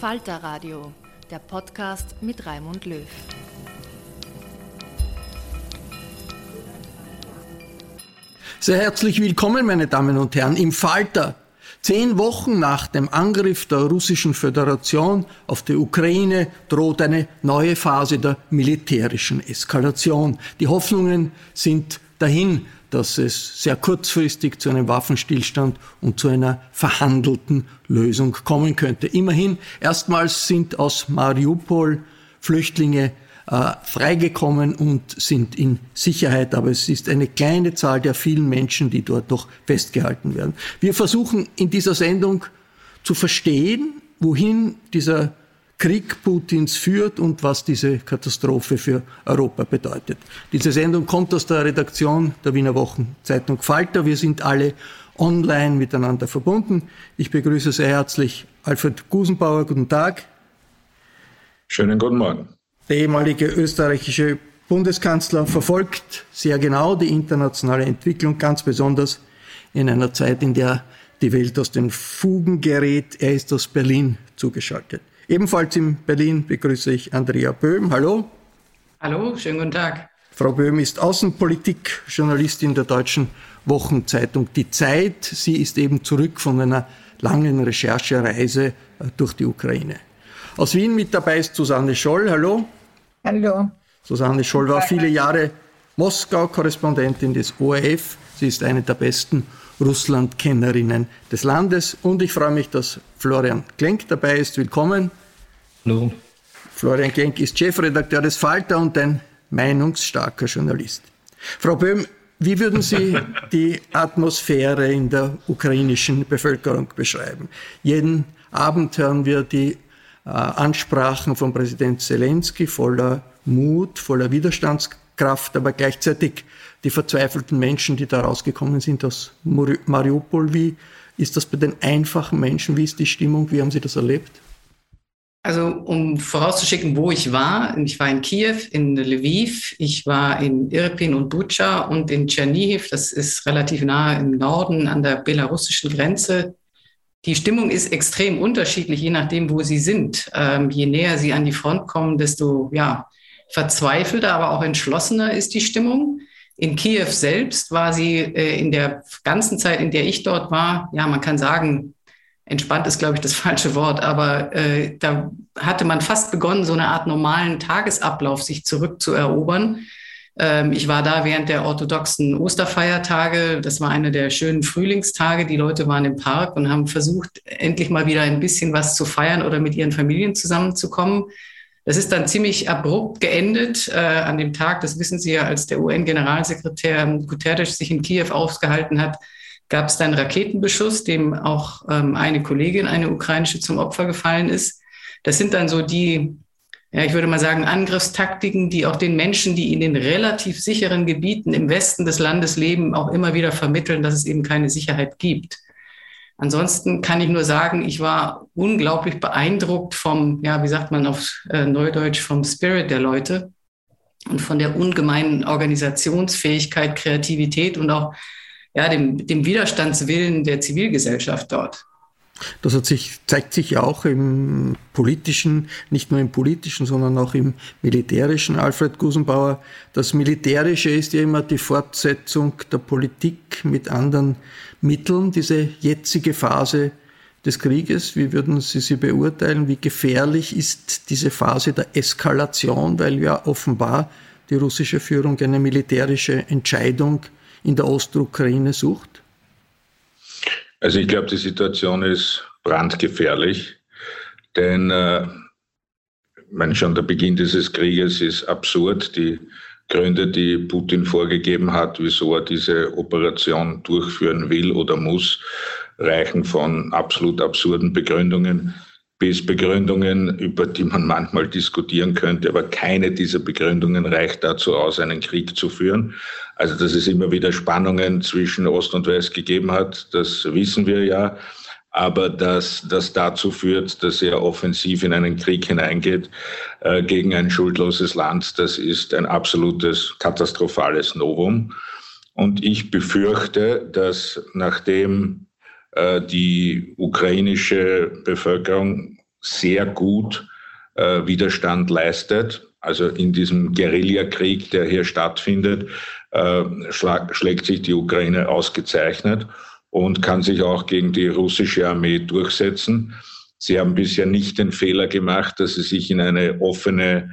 Falter Radio, der Podcast mit Raimund Löw. Sehr herzlich willkommen, meine Damen und Herren, im Falter. Zehn Wochen nach dem Angriff der Russischen Föderation auf die Ukraine droht eine neue Phase der militärischen Eskalation. Die Hoffnungen sind dahin, dass es sehr kurzfristig zu einem Waffenstillstand und zu einer verhandelten Lösung kommen könnte. Immerhin, erstmals sind aus Mariupol Flüchtlinge äh, freigekommen und sind in Sicherheit, aber es ist eine kleine Zahl der vielen Menschen, die dort noch festgehalten werden. Wir versuchen in dieser Sendung zu verstehen, wohin dieser Krieg Putins führt und was diese Katastrophe für Europa bedeutet. Diese Sendung kommt aus der Redaktion der Wiener Wochenzeitung Falter. Wir sind alle online miteinander verbunden. Ich begrüße sehr herzlich Alfred Gusenbauer. Guten Tag. Schönen guten Morgen. Der ehemalige österreichische Bundeskanzler verfolgt sehr genau die internationale Entwicklung, ganz besonders in einer Zeit, in der die Welt aus den Fugen gerät. Er ist aus Berlin zugeschaltet. Ebenfalls in Berlin begrüße ich Andrea Böhm. Hallo. Hallo, schönen guten Tag. Frau Böhm ist Außenpolitik-Journalistin der deutschen Wochenzeitung Die Zeit. Sie ist eben zurück von einer langen Recherchereise äh, durch die Ukraine. Aus Wien mit dabei ist Susanne Scholl. Hallo. Hallo. Susanne Scholl war viele Jahre Moskau-Korrespondentin des ORF. Sie ist eine der besten Russland-Kennerinnen des Landes. Und ich freue mich, dass Florian Klenk dabei ist. Willkommen. Hallo. Florian Klenk ist Chefredakteur des Falter und ein meinungsstarker Journalist. Frau Böhm, wie würden Sie die Atmosphäre in der ukrainischen Bevölkerung beschreiben? Jeden Abend hören wir die äh, Ansprachen von Präsident Zelensky voller Mut, voller Widerstandskraft, aber gleichzeitig die verzweifelten Menschen, die da rausgekommen sind aus Mariupol. Wie ist das bei den einfachen Menschen? Wie ist die Stimmung? Wie haben Sie das erlebt? Also um vorauszuschicken, wo ich war, ich war in Kiew, in Lviv, ich war in Irpin und Bucha und in Tschernihiv, das ist relativ nahe im Norden an der belarussischen Grenze. Die Stimmung ist extrem unterschiedlich, je nachdem, wo sie sind. Ähm, je näher sie an die Front kommen, desto ja, verzweifelter, aber auch entschlossener ist die Stimmung. In Kiew selbst war sie äh, in der ganzen Zeit, in der ich dort war, ja, man kann sagen, entspannt ist, glaube ich, das falsche Wort, aber äh, da hatte man fast begonnen, so eine Art normalen Tagesablauf sich zurückzuerobern. Ähm, ich war da während der orthodoxen Osterfeiertage. Das war eine der schönen Frühlingstage. Die Leute waren im Park und haben versucht, endlich mal wieder ein bisschen was zu feiern oder mit ihren Familien zusammenzukommen. Das ist dann ziemlich abrupt geendet äh, an dem Tag. Das wissen Sie ja, als der UN-Generalsekretär Guterres sich in Kiew aufgehalten hat, gab es dann Raketenbeschuss, dem auch ähm, eine Kollegin, eine ukrainische, zum Opfer gefallen ist. Das sind dann so die ja, ich würde mal sagen, Angriffstaktiken, die auch den Menschen, die in den relativ sicheren Gebieten im Westen des Landes leben, auch immer wieder vermitteln, dass es eben keine Sicherheit gibt. Ansonsten kann ich nur sagen, ich war unglaublich beeindruckt vom, ja, wie sagt man auf äh, Neudeutsch, vom Spirit der Leute und von der ungemeinen Organisationsfähigkeit, Kreativität und auch ja, dem, dem Widerstandswillen der Zivilgesellschaft dort. Das hat sich, zeigt sich ja auch im politischen, nicht nur im politischen, sondern auch im militärischen. Alfred Gusenbauer, das Militärische ist ja immer die Fortsetzung der Politik mit anderen Mitteln. Diese jetzige Phase des Krieges, wie würden Sie sie beurteilen? Wie gefährlich ist diese Phase der Eskalation, weil ja offenbar die russische Führung eine militärische Entscheidung in der Ostukraine sucht? Also ich glaube, die Situation ist brandgefährlich, denn äh, meine, schon der Beginn dieses Krieges ist absurd. Die Gründe, die Putin vorgegeben hat, wieso er diese Operation durchführen will oder muss, reichen von absolut absurden Begründungen bis Begründungen, über die man manchmal diskutieren könnte, aber keine dieser Begründungen reicht dazu aus, einen Krieg zu führen. Also dass es immer wieder Spannungen zwischen Ost und West gegeben hat, das wissen wir ja. Aber dass das dazu führt, dass er offensiv in einen Krieg hineingeht äh, gegen ein schuldloses Land, das ist ein absolutes katastrophales Novum. Und ich befürchte, dass nachdem äh, die ukrainische Bevölkerung sehr gut äh, Widerstand leistet. Also in diesem Guerillakrieg, der hier stattfindet, äh, schlägt sich die Ukraine ausgezeichnet und kann sich auch gegen die russische Armee durchsetzen. Sie haben bisher nicht den Fehler gemacht, dass sie sich in eine offene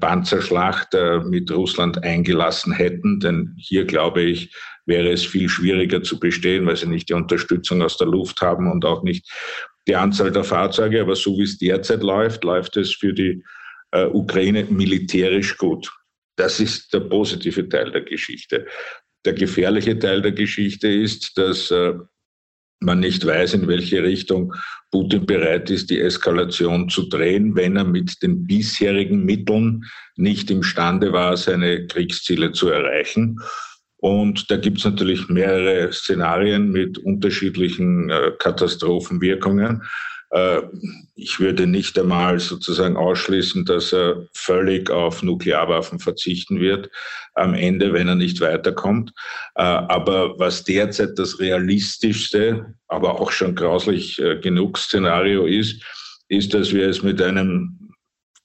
Panzerschlacht mit Russland eingelassen hätten, denn hier glaube ich, wäre es viel schwieriger zu bestehen, weil sie nicht die Unterstützung aus der Luft haben und auch nicht die Anzahl der Fahrzeuge. Aber so wie es derzeit läuft, läuft es für die äh, Ukraine militärisch gut. Das ist der positive Teil der Geschichte. Der gefährliche Teil der Geschichte ist, dass äh, man nicht weiß, in welche Richtung Putin bereit ist, die Eskalation zu drehen, wenn er mit den bisherigen Mitteln nicht imstande war, seine Kriegsziele zu erreichen. Und da gibt es natürlich mehrere Szenarien mit unterschiedlichen äh, Katastrophenwirkungen. Äh, ich würde nicht einmal sozusagen ausschließen, dass er völlig auf Nuklearwaffen verzichten wird am Ende, wenn er nicht weiterkommt. Äh, aber was derzeit das realistischste, aber auch schon grauslich genug Szenario ist, ist, dass wir es mit einem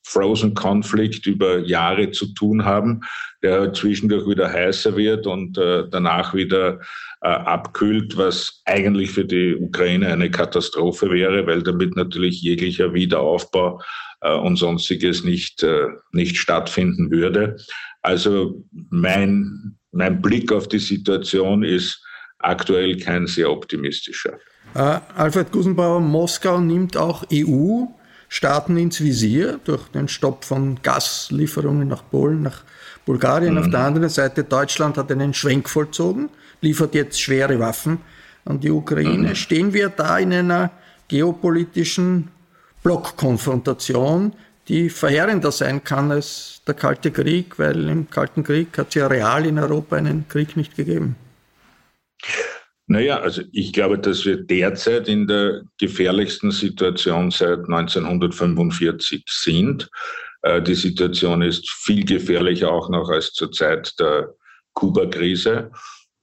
Frozen Conflict über Jahre zu tun haben, der zwischendurch wieder heißer wird und äh, danach wieder äh, abkühlt, was eigentlich für die Ukraine eine Katastrophe wäre, weil damit natürlich jeglicher Wiederaufbau äh, und sonstiges nicht, äh, nicht stattfinden würde. Also mein, mein Blick auf die Situation ist aktuell kein sehr optimistischer. Uh, Alfred Gusenbauer, Moskau nimmt auch EU Staaten ins Visier durch den Stopp von Gaslieferungen nach Polen, nach Bulgarien. Mhm. Auf der anderen Seite Deutschland hat einen Schwenk vollzogen, liefert jetzt schwere Waffen an die Ukraine. Mhm. Stehen wir da in einer geopolitischen Blockkonfrontation, die verheerender sein kann als der Kalte Krieg, weil im Kalten Krieg hat es ja real in Europa einen Krieg nicht gegeben. Naja, also ich glaube, dass wir derzeit in der gefährlichsten Situation seit 1945 sind. Äh, die Situation ist viel gefährlicher auch noch als zur Zeit der Kuba-Krise.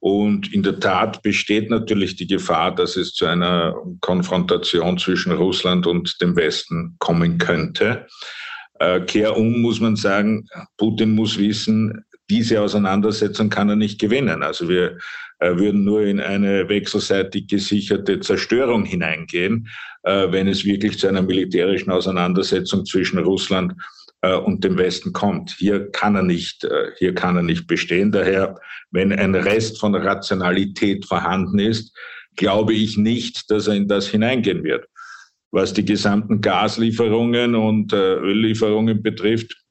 Und in der Tat besteht natürlich die Gefahr, dass es zu einer Konfrontation zwischen Russland und dem Westen kommen könnte. Äh, Kehrum muss man sagen, Putin muss wissen, diese Auseinandersetzung kann er nicht gewinnen. Also wir würden nur in eine wechselseitig gesicherte Zerstörung hineingehen, äh, wenn es wirklich zu einer militärischen Auseinandersetzung zwischen Russland äh, und dem Westen kommt. Hier kann er nicht, äh, hier kann er nicht bestehen. Daher, wenn ein Rest von Rationalität vorhanden ist, glaube ich nicht, dass er in das hineingehen wird. Was die gesamten Gaslieferungen und äh, Öllieferungen betrifft,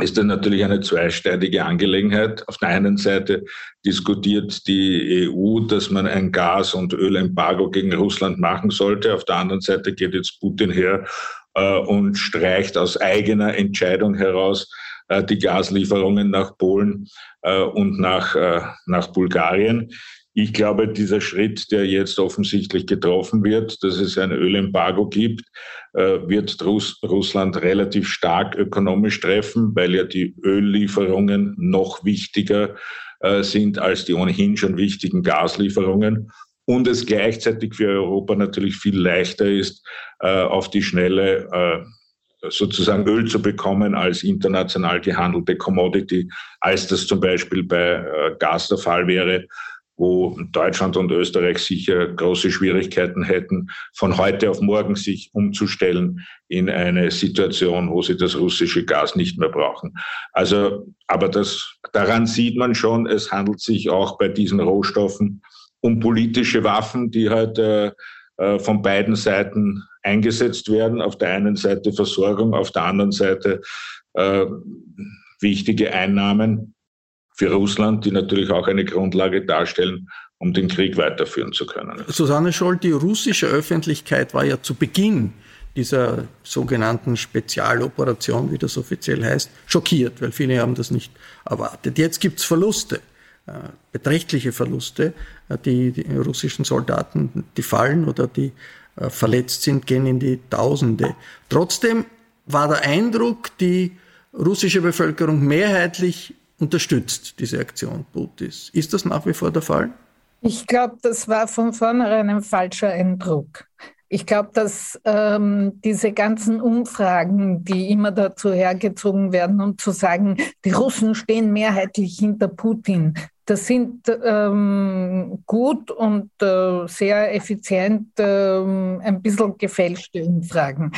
ist das natürlich eine zweisteidige Angelegenheit. Auf der einen Seite diskutiert die EU, dass man ein Gas- und Ölembargo gegen Russland machen sollte. Auf der anderen Seite geht jetzt Putin her äh, und streicht aus eigener Entscheidung heraus äh, die Gaslieferungen nach Polen äh, und nach, äh, nach Bulgarien. Ich glaube, dieser Schritt, der jetzt offensichtlich getroffen wird, dass es ein Ölembargo gibt, wird Russ Russland relativ stark ökonomisch treffen, weil ja die Öllieferungen noch wichtiger äh, sind als die ohnehin schon wichtigen Gaslieferungen. Und es gleichzeitig für Europa natürlich viel leichter ist, äh, auf die Schnelle sozusagen Öl zu bekommen als international gehandelte Commodity, als das zum Beispiel bei Gas der Fall wäre wo Deutschland und Österreich sicher große Schwierigkeiten hätten, von heute auf morgen sich umzustellen in eine Situation, wo sie das russische Gas nicht mehr brauchen. Also, aber das, daran sieht man schon, es handelt sich auch bei diesen Rohstoffen um politische Waffen, die halt äh, äh von beiden Seiten eingesetzt werden. Auf der einen Seite Versorgung, auf der anderen Seite äh, wichtige Einnahmen für Russland, die natürlich auch eine Grundlage darstellen, um den Krieg weiterführen zu können. Susanne Scholl, die russische Öffentlichkeit war ja zu Beginn dieser sogenannten Spezialoperation, wie das offiziell heißt, schockiert, weil viele haben das nicht erwartet. Jetzt gibt es Verluste, äh, beträchtliche Verluste. Äh, die, die, russischen Soldaten, die fallen oder die äh, verletzt sind, gehen in die Tausende. Trotzdem war der Eindruck, die russische Bevölkerung mehrheitlich unterstützt diese Aktion Putins. Ist das nach wie vor der Fall? Ich glaube, das war von vornherein ein falscher Eindruck. Ich glaube, dass ähm, diese ganzen Umfragen, die immer dazu hergezogen werden, um zu sagen, die Russen stehen mehrheitlich hinter Putin, das sind ähm, gut und äh, sehr effizient äh, ein bisschen gefälschte Umfragen.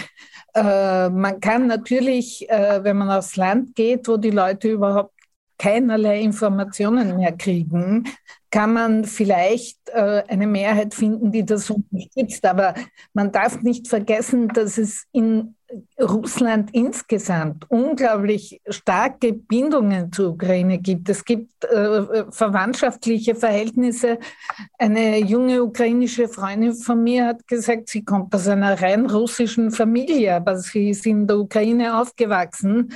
Äh, man kann natürlich, äh, wenn man aufs Land geht, wo die Leute überhaupt keinerlei Informationen mehr kriegen, kann man vielleicht äh, eine Mehrheit finden, die das unterstützt. Aber man darf nicht vergessen, dass es in Russland insgesamt unglaublich starke Bindungen zur Ukraine gibt. Es gibt äh, verwandtschaftliche Verhältnisse. Eine junge ukrainische Freundin von mir hat gesagt, sie kommt aus einer rein russischen Familie, aber sie ist in der Ukraine aufgewachsen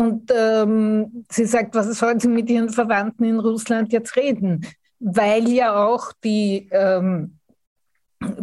und ähm, sie sagt, was soll sie mit ihren Verwandten in Russland jetzt reden? Weil ja auch die ähm,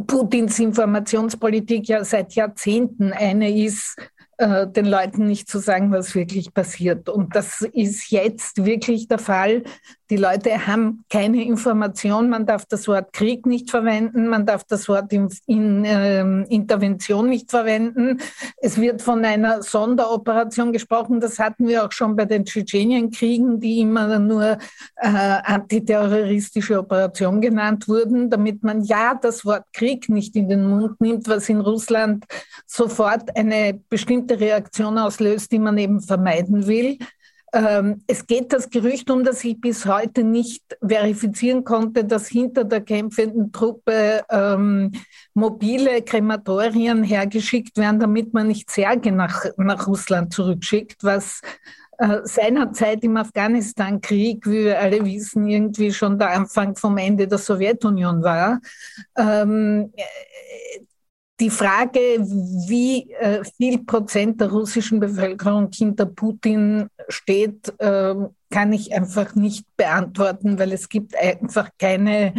Putins Informationspolitik ja seit Jahrzehnten eine ist, äh, den Leuten nicht zu sagen, was wirklich passiert. Und das ist jetzt wirklich der Fall. Die Leute haben keine Information. Man darf das Wort Krieg nicht verwenden. Man darf das Wort in, in äh, Intervention nicht verwenden. Es wird von einer Sonderoperation gesprochen. Das hatten wir auch schon bei den Tschetschenienkriegen, die immer nur äh, antiterroristische Operation genannt wurden, damit man ja das Wort Krieg nicht in den Mund nimmt, was in Russland sofort eine bestimmte bestimmte Reaktion auslöst, die man eben vermeiden will. Ähm, es geht das Gerücht um, das ich bis heute nicht verifizieren konnte, dass hinter der kämpfenden Truppe ähm, mobile Krematorien hergeschickt werden, damit man nicht Särge nach, nach Russland zurückschickt, was äh, seinerzeit im Afghanistan-Krieg, wie wir alle wissen, irgendwie schon der Anfang vom Ende der Sowjetunion war. Ähm, die Frage, wie äh, viel Prozent der russischen Bevölkerung hinter Putin steht, äh, kann ich einfach nicht beantworten, weil es gibt einfach keine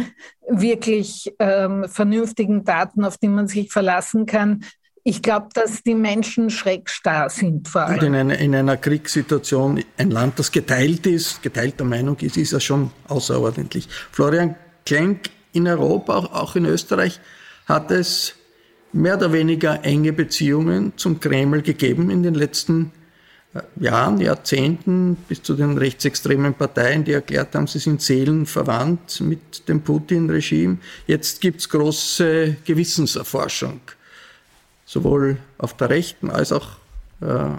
wirklich ähm, vernünftigen Daten, auf die man sich verlassen kann. Ich glaube, dass die Menschen schreckstarr sind vor allem. Und in einer, in einer Kriegssituation, ein Land, das geteilt ist, geteilter Meinung ist, ist das schon außerordentlich. Florian Klenk in Europa, auch in Österreich, hat es mehr oder weniger enge Beziehungen zum Kreml gegeben in den letzten äh, Jahren, Jahrzehnten, bis zu den rechtsextremen Parteien, die erklärt haben, sie sind seelenverwandt mit dem Putin-Regime. Jetzt gibt es große Gewissenserforschung, sowohl auf der rechten als auch äh,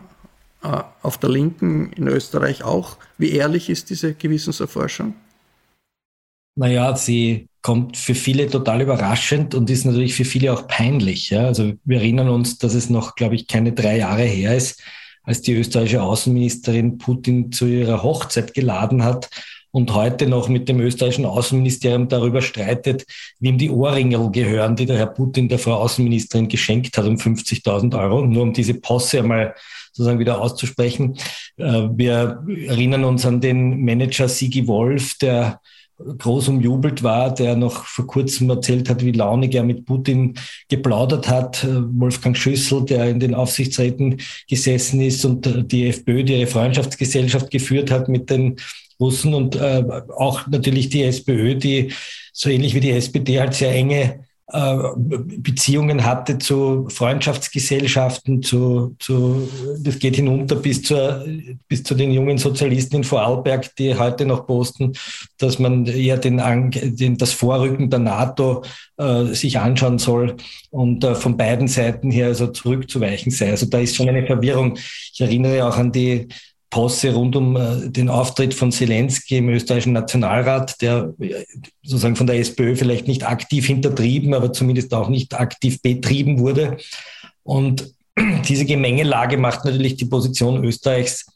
äh, auf der Linken in Österreich auch. Wie ehrlich ist diese Gewissenserforschung? Naja, sie kommt für viele total überraschend und ist natürlich für viele auch peinlich. Ja? Also wir erinnern uns, dass es noch, glaube ich, keine drei Jahre her ist, als die österreichische Außenministerin Putin zu ihrer Hochzeit geladen hat und heute noch mit dem österreichischen Außenministerium darüber streitet, wem die Ohrringel gehören, die der Herr Putin der Frau Außenministerin geschenkt hat um 50.000 Euro, nur um diese Posse einmal sozusagen wieder auszusprechen. Äh, wir erinnern uns an den Manager Sigi Wolf, der groß umjubelt war, der noch vor kurzem erzählt hat, wie launig er mit Putin geplaudert hat. Äh, Wolfgang Schüssel, der in den Aufsichtsräten gesessen ist und die FPÖ, die ihre Freundschaftsgesellschaft geführt hat mit den Russen und äh, auch natürlich die SPÖ, die so ähnlich wie die SPD halt sehr enge äh, Beziehungen hatte zu Freundschaftsgesellschaften, zu, zu, das geht hinunter bis, zur, bis zu den jungen Sozialisten in Vorarlberg, die heute noch posten, dass man eher den, den, das Vorrücken der NATO äh, sich anschauen soll und äh, von beiden Seiten her also zurückzuweichen sei. Also da ist schon eine Verwirrung. Ich erinnere auch an die Posse rund um äh, den Auftritt von Zelensky im österreichischen Nationalrat, der äh, sozusagen von der SPÖ vielleicht nicht aktiv hintertrieben, aber zumindest auch nicht aktiv betrieben wurde. Und diese Gemengelage macht natürlich die Position Österreichs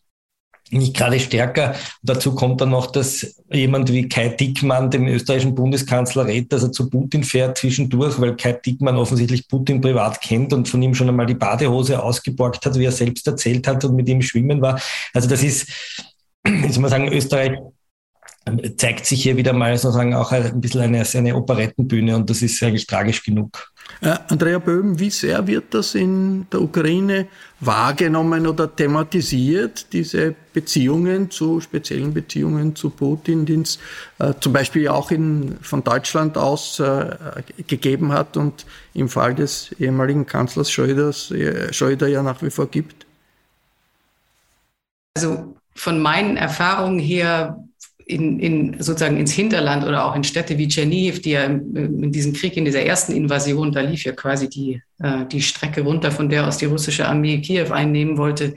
nicht gerade stärker. Dazu kommt dann noch, dass jemand wie Kai Dickmann dem österreichischen Bundeskanzler rät, dass er zu Putin fährt zwischendurch, weil Kai Dickmann offensichtlich Putin privat kennt und von ihm schon einmal die Badehose ausgeborgt hat, wie er selbst erzählt hat und mit ihm schwimmen war. Also das ist, soll man sagen, Österreich zeigt sich hier wieder mal sozusagen auch ein bisschen eine, eine Operettenbühne und das ist eigentlich tragisch genug. Äh, Andrea Böhm, wie sehr wird das in der Ukraine wahrgenommen oder thematisiert, diese Beziehungen zu, speziellen Beziehungen zu Putin, die es äh, zum Beispiel auch in, von Deutschland aus äh, gegeben hat und im Fall des ehemaligen Kanzlers Schröders, äh, Schröder ja nach wie vor gibt? Also von meinen Erfahrungen her in, in, sozusagen ins Hinterland oder auch in Städte wie Tscherniv, die ja in diesem Krieg, in dieser ersten Invasion, da lief ja quasi die, äh, die Strecke runter, von der aus die russische Armee Kiew einnehmen wollte,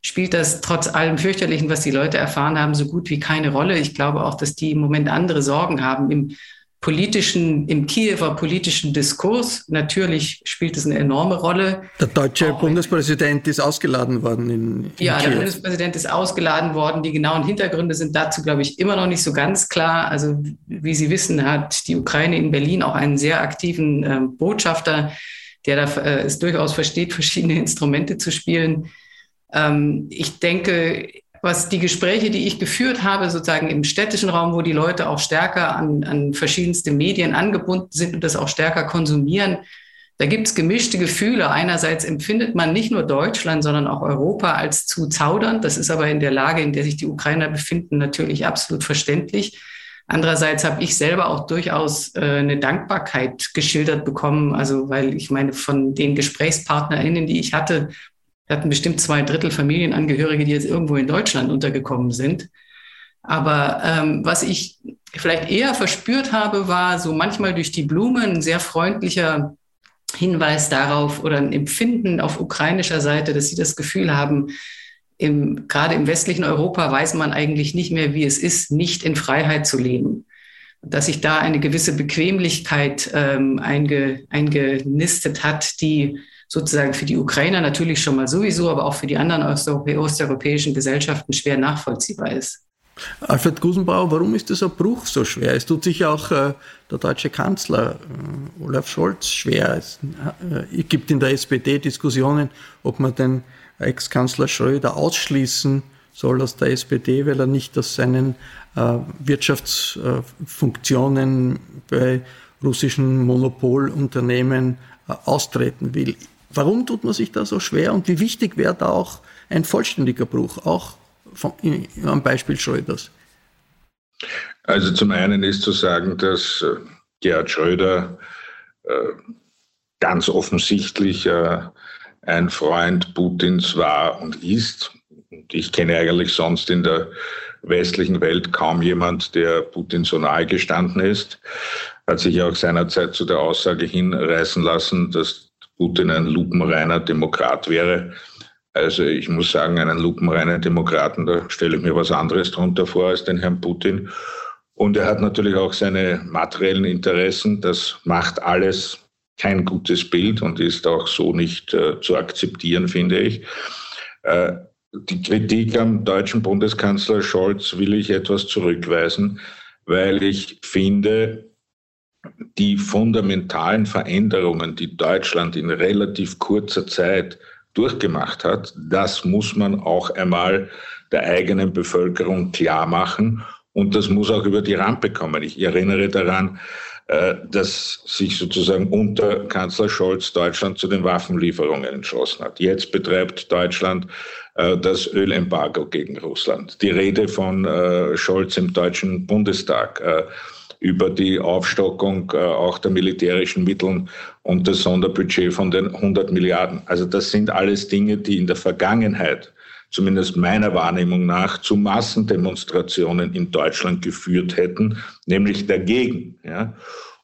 spielt das trotz allem fürchterlichen, was die Leute erfahren haben, so gut wie keine Rolle. Ich glaube auch, dass die im Moment andere Sorgen haben. Im politischen, im Kiewer politischen Diskurs. Natürlich spielt es eine enorme Rolle. Der deutsche Auch Bundespräsident ist ausgeladen worden. In, in ja, Kiew. der Bundespräsident ist ausgeladen worden. Die genauen Hintergründe sind dazu, glaube ich, immer noch nicht so ganz klar. Also, wie Sie wissen, hat die Ukraine in Berlin auch einen sehr aktiven äh, Botschafter, der da, äh, es durchaus versteht, verschiedene Instrumente zu spielen. Ähm, ich denke, was die Gespräche, die ich geführt habe, sozusagen im städtischen Raum, wo die Leute auch stärker an, an verschiedenste Medien angebunden sind und das auch stärker konsumieren, da gibt es gemischte Gefühle. Einerseits empfindet man nicht nur Deutschland, sondern auch Europa als zu zaudernd. Das ist aber in der Lage, in der sich die Ukrainer befinden, natürlich absolut verständlich. Andererseits habe ich selber auch durchaus äh, eine Dankbarkeit geschildert bekommen. Also, weil ich meine, von den GesprächspartnerInnen, die ich hatte, wir hatten bestimmt zwei Drittel Familienangehörige, die jetzt irgendwo in Deutschland untergekommen sind. Aber ähm, was ich vielleicht eher verspürt habe, war so manchmal durch die Blume ein sehr freundlicher Hinweis darauf oder ein Empfinden auf ukrainischer Seite, dass sie das Gefühl haben, im, gerade im westlichen Europa weiß man eigentlich nicht mehr, wie es ist, nicht in Freiheit zu leben. Dass sich da eine gewisse Bequemlichkeit ähm, einge, eingenistet hat, die sozusagen für die Ukrainer natürlich schon mal sowieso, aber auch für die anderen osteuropäischen Gesellschaften schwer nachvollziehbar ist. Alfred Gusenbauer, warum ist dieser Bruch so schwer? Es tut sich auch äh, der deutsche Kanzler äh, Olaf Scholz schwer. Es äh, gibt in der SPD Diskussionen, ob man den Ex-Kanzler Schröder ausschließen soll aus der SPD, weil er nicht aus seinen äh, Wirtschaftsfunktionen bei russischen Monopolunternehmen äh, austreten will. Warum tut man sich da so schwer und wie wichtig wäre da auch ein vollständiger Bruch, auch vom, am Beispiel Schröders? Also zum einen ist zu sagen, dass äh, Gerhard Schröder äh, ganz offensichtlich äh, ein Freund Putins war und ist. Ich kenne eigentlich sonst in der westlichen Welt kaum jemand, der Putin so nahe gestanden ist. Hat sich auch seinerzeit zu der Aussage hinreißen lassen, dass Putin ein lupenreiner Demokrat wäre, Also ich muss sagen, einen lupenreinen Demokraten, da stelle ich mir was anderes drunter vor als den Herrn Putin. Und er hat natürlich auch seine materiellen Interessen. Das macht alles kein gutes Bild und ist auch so nicht äh, zu akzeptieren, finde ich. Äh, die Kritik am deutschen Bundeskanzler Scholz will ich etwas zurückweisen, weil ich finde, die fundamentalen Veränderungen, die Deutschland in relativ kurzer Zeit durchgemacht hat, das muss man auch einmal der eigenen Bevölkerung klar machen und das muss auch über die Rampe kommen. Ich erinnere daran, äh, dass sich sozusagen unter Kanzler Scholz Deutschland zu den Waffenlieferungen entschlossen hat. Jetzt betreibt Deutschland äh, das Ölembargo gegen Russland. Die Rede von äh, Scholz im Deutschen Bundestag über die Aufstockung auch der militärischen Mittel und das Sonderbudget von den 100 Milliarden. Also das sind alles Dinge, die in der Vergangenheit zumindest meiner Wahrnehmung nach, zu Massendemonstrationen in Deutschland geführt hätten, nämlich dagegen. Ja.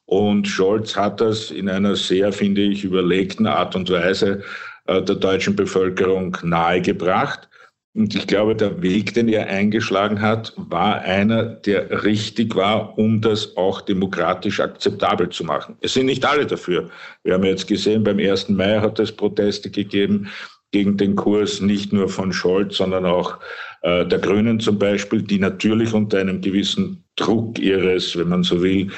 Und Scholz hat das in einer sehr, finde ich, überlegten Art und Weise äh, der deutschen Bevölkerung nahegebracht. Und ich glaube, der Weg, den er eingeschlagen hat, war einer, der richtig war, um das auch demokratisch akzeptabel zu machen. Es sind nicht alle dafür. Wir haben jetzt gesehen, beim 1. Mai hat es Proteste gegeben gegen den Kurs nicht nur von Scholz, sondern auch äh, der Grünen zum Beispiel, die natürlich unter einem gewissen Druck ihres, wenn man so will,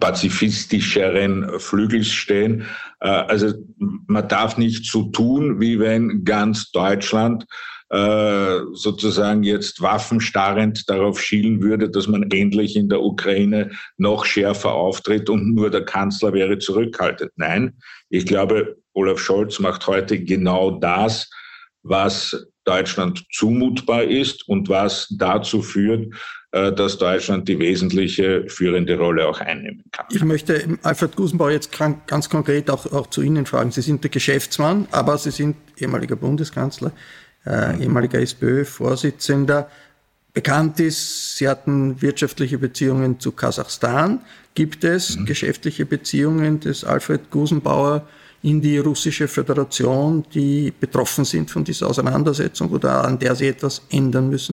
pazifistischeren Flügels stehen. Äh, also man darf nicht so tun, wie wenn ganz Deutschland äh, sozusagen jetzt waffenstarrend darauf schielen würde, dass man endlich in der Ukraine noch schärfer auftritt und nur der Kanzler wäre zurückhaltend. Nein, ich glaube, Olaf Scholz macht heute genau das, was Deutschland zumutbar ist und was dazu führt, äh, dass Deutschland die wesentliche führende Rolle auch einnehmen kann. Ich möchte Alfred Gusenbauer jetzt ganz konkret auch, auch zu Ihnen fragen. Sie sind der Geschäftsmann, aber Sie sind ehemaliger Bundeskanzler, äh, ehemaliger SPÖ-Vorsitzender. Bekannt ist, Sie hatten wirtschaftliche Beziehungen zu Kasachstan. Gibt es mhm. geschäftliche Beziehungen des Alfred Gusenbauer in die russische Föderation, die betroffen sind von dieser Auseinandersetzung oder an der sie etwas ändern müssen?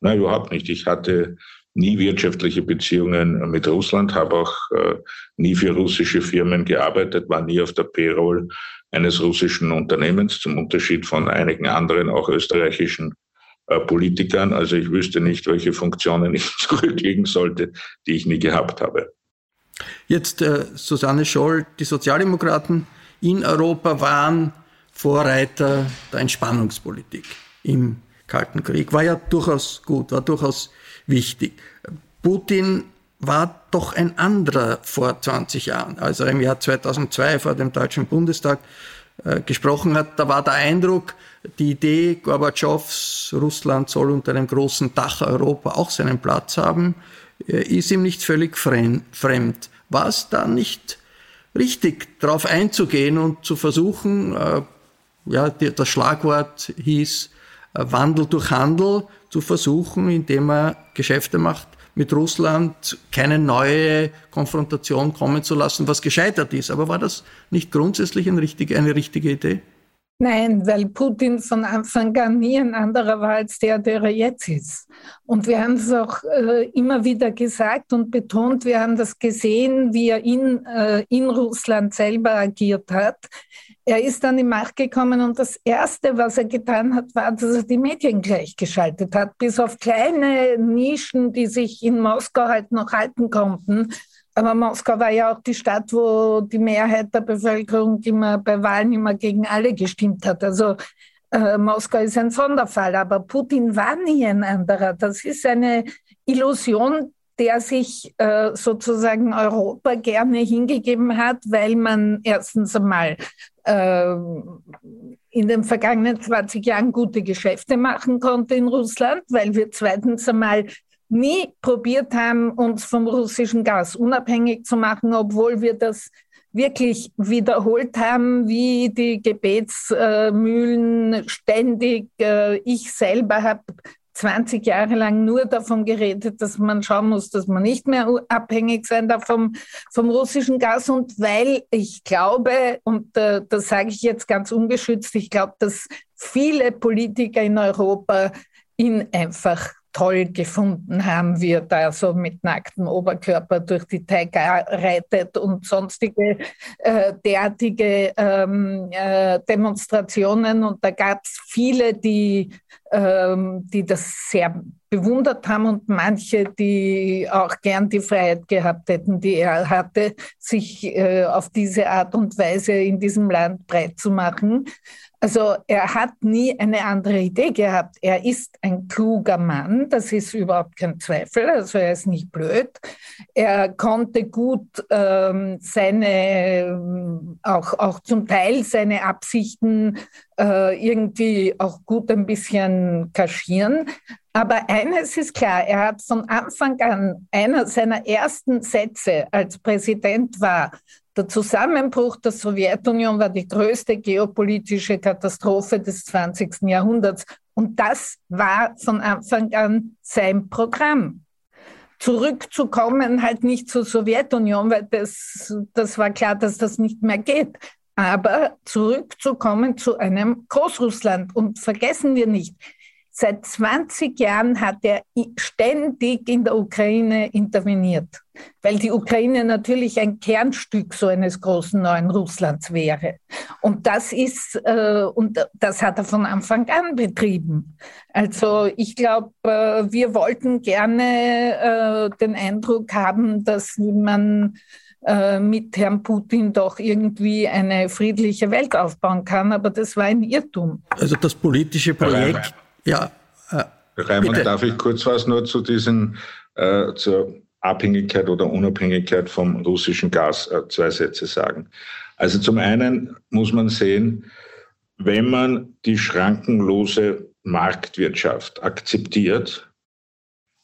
Nein, überhaupt nicht. Ich hatte nie wirtschaftliche Beziehungen mit Russland, habe auch äh, nie für russische Firmen gearbeitet, war nie auf der Payroll eines russischen Unternehmens, zum Unterschied von einigen anderen, auch österreichischen äh, Politikern. Also ich wüsste nicht, welche Funktionen ich zurücklegen sollte, die ich nie gehabt habe. Jetzt äh, Susanne Scholl, die Sozialdemokraten in Europa waren Vorreiter der Entspannungspolitik im Kalten Krieg. War ja durchaus gut, war durchaus wichtig. Putin war doch ein anderer vor 20 Jahren. Als er im Jahr 2002 vor dem Deutschen Bundestag äh, gesprochen hat, da war der Eindruck, die Idee Gorbatschows, Russland soll unter einem großen Dach Europa auch seinen Platz haben, äh, ist ihm nicht völlig fremd. War es da nicht richtig, darauf einzugehen und zu versuchen, äh, ja, das Schlagwort hieß Wandel durch Handel, zu versuchen, indem er Geschäfte macht, mit Russland keine neue Konfrontation kommen zu lassen, was gescheitert ist. Aber war das nicht grundsätzlich eine richtige, eine richtige Idee? Nein, weil Putin von Anfang an nie ein anderer war als der, der er jetzt ist. Und wir haben es auch äh, immer wieder gesagt und betont, wir haben das gesehen, wie er in, äh, in Russland selber agiert hat. Er ist an die Macht gekommen und das Erste, was er getan hat, war, dass er die Medien gleichgeschaltet hat, bis auf kleine Nischen, die sich in Moskau halt noch halten konnten. Aber Moskau war ja auch die Stadt, wo die Mehrheit der Bevölkerung immer bei Wahlen immer gegen alle gestimmt hat. Also äh, Moskau ist ein Sonderfall, aber Putin war nie ein anderer. Das ist eine Illusion, der sich äh, sozusagen Europa gerne hingegeben hat, weil man erstens einmal äh, in den vergangenen 20 Jahren gute Geschäfte machen konnte in Russland, weil wir zweitens einmal nie probiert haben, uns vom russischen Gas unabhängig zu machen, obwohl wir das wirklich wiederholt haben, wie die Gebetsmühlen ständig. Äh, ich selber habe 20 Jahre lang nur davon geredet, dass man schauen muss, dass man nicht mehr abhängig sein darf vom, vom russischen Gas. Und weil ich glaube, und äh, das sage ich jetzt ganz ungeschützt, ich glaube, dass viele Politiker in Europa ihn einfach toll gefunden haben, wie da so mit nacktem Oberkörper durch die Taiga reitet und sonstige äh, derartige ähm, äh, Demonstrationen. Und da gab es viele, die, ähm, die das sehr bewundert haben und manche, die auch gern die Freiheit gehabt hätten, die er hatte, sich äh, auf diese Art und Weise in diesem Land breit zu machen. Also er hat nie eine andere Idee gehabt. Er ist ein kluger Mann, das ist überhaupt kein Zweifel. Also er ist nicht blöd. Er konnte gut ähm, seine, auch, auch zum Teil seine Absichten äh, irgendwie auch gut ein bisschen kaschieren. Aber eines ist klar, er hat von Anfang an, einer seiner ersten Sätze als Präsident war, der Zusammenbruch der Sowjetunion war die größte geopolitische Katastrophe des 20. Jahrhunderts. Und das war von Anfang an sein Programm. Zurückzukommen halt nicht zur Sowjetunion, weil das, das war klar, dass das nicht mehr geht. Aber zurückzukommen zu einem Großrussland. Und vergessen wir nicht, Seit 20 Jahren hat er ständig in der Ukraine interveniert, weil die Ukraine natürlich ein Kernstück so eines großen neuen Russlands wäre. Und das ist, äh, und das hat er von Anfang an betrieben. Also ich glaube, äh, wir wollten gerne äh, den Eindruck haben, dass man äh, mit Herrn Putin doch irgendwie eine friedliche Welt aufbauen kann, aber das war ein Irrtum. Also das politische Projekt ja. Äh, Raimund, bitte. darf ich kurz was nur zu diesen, äh, zur Abhängigkeit oder Unabhängigkeit vom russischen Gas äh, zwei Sätze sagen. Also zum einen muss man sehen, wenn man die schrankenlose Marktwirtschaft akzeptiert,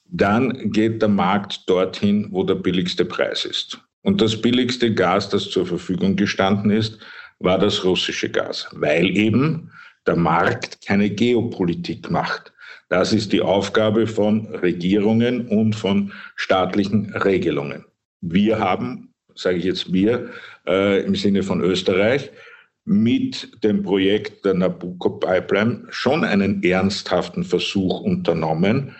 dann geht der Markt dorthin, wo der billigste Preis ist. Und das billigste Gas, das zur Verfügung gestanden ist, war das russische Gas, weil eben der Markt keine Geopolitik macht. Das ist die Aufgabe von Regierungen und von staatlichen Regelungen. Wir haben, sage ich jetzt wir, äh, im Sinne von Österreich, mit dem Projekt der Nabucco Pipeline schon einen ernsthaften Versuch unternommen,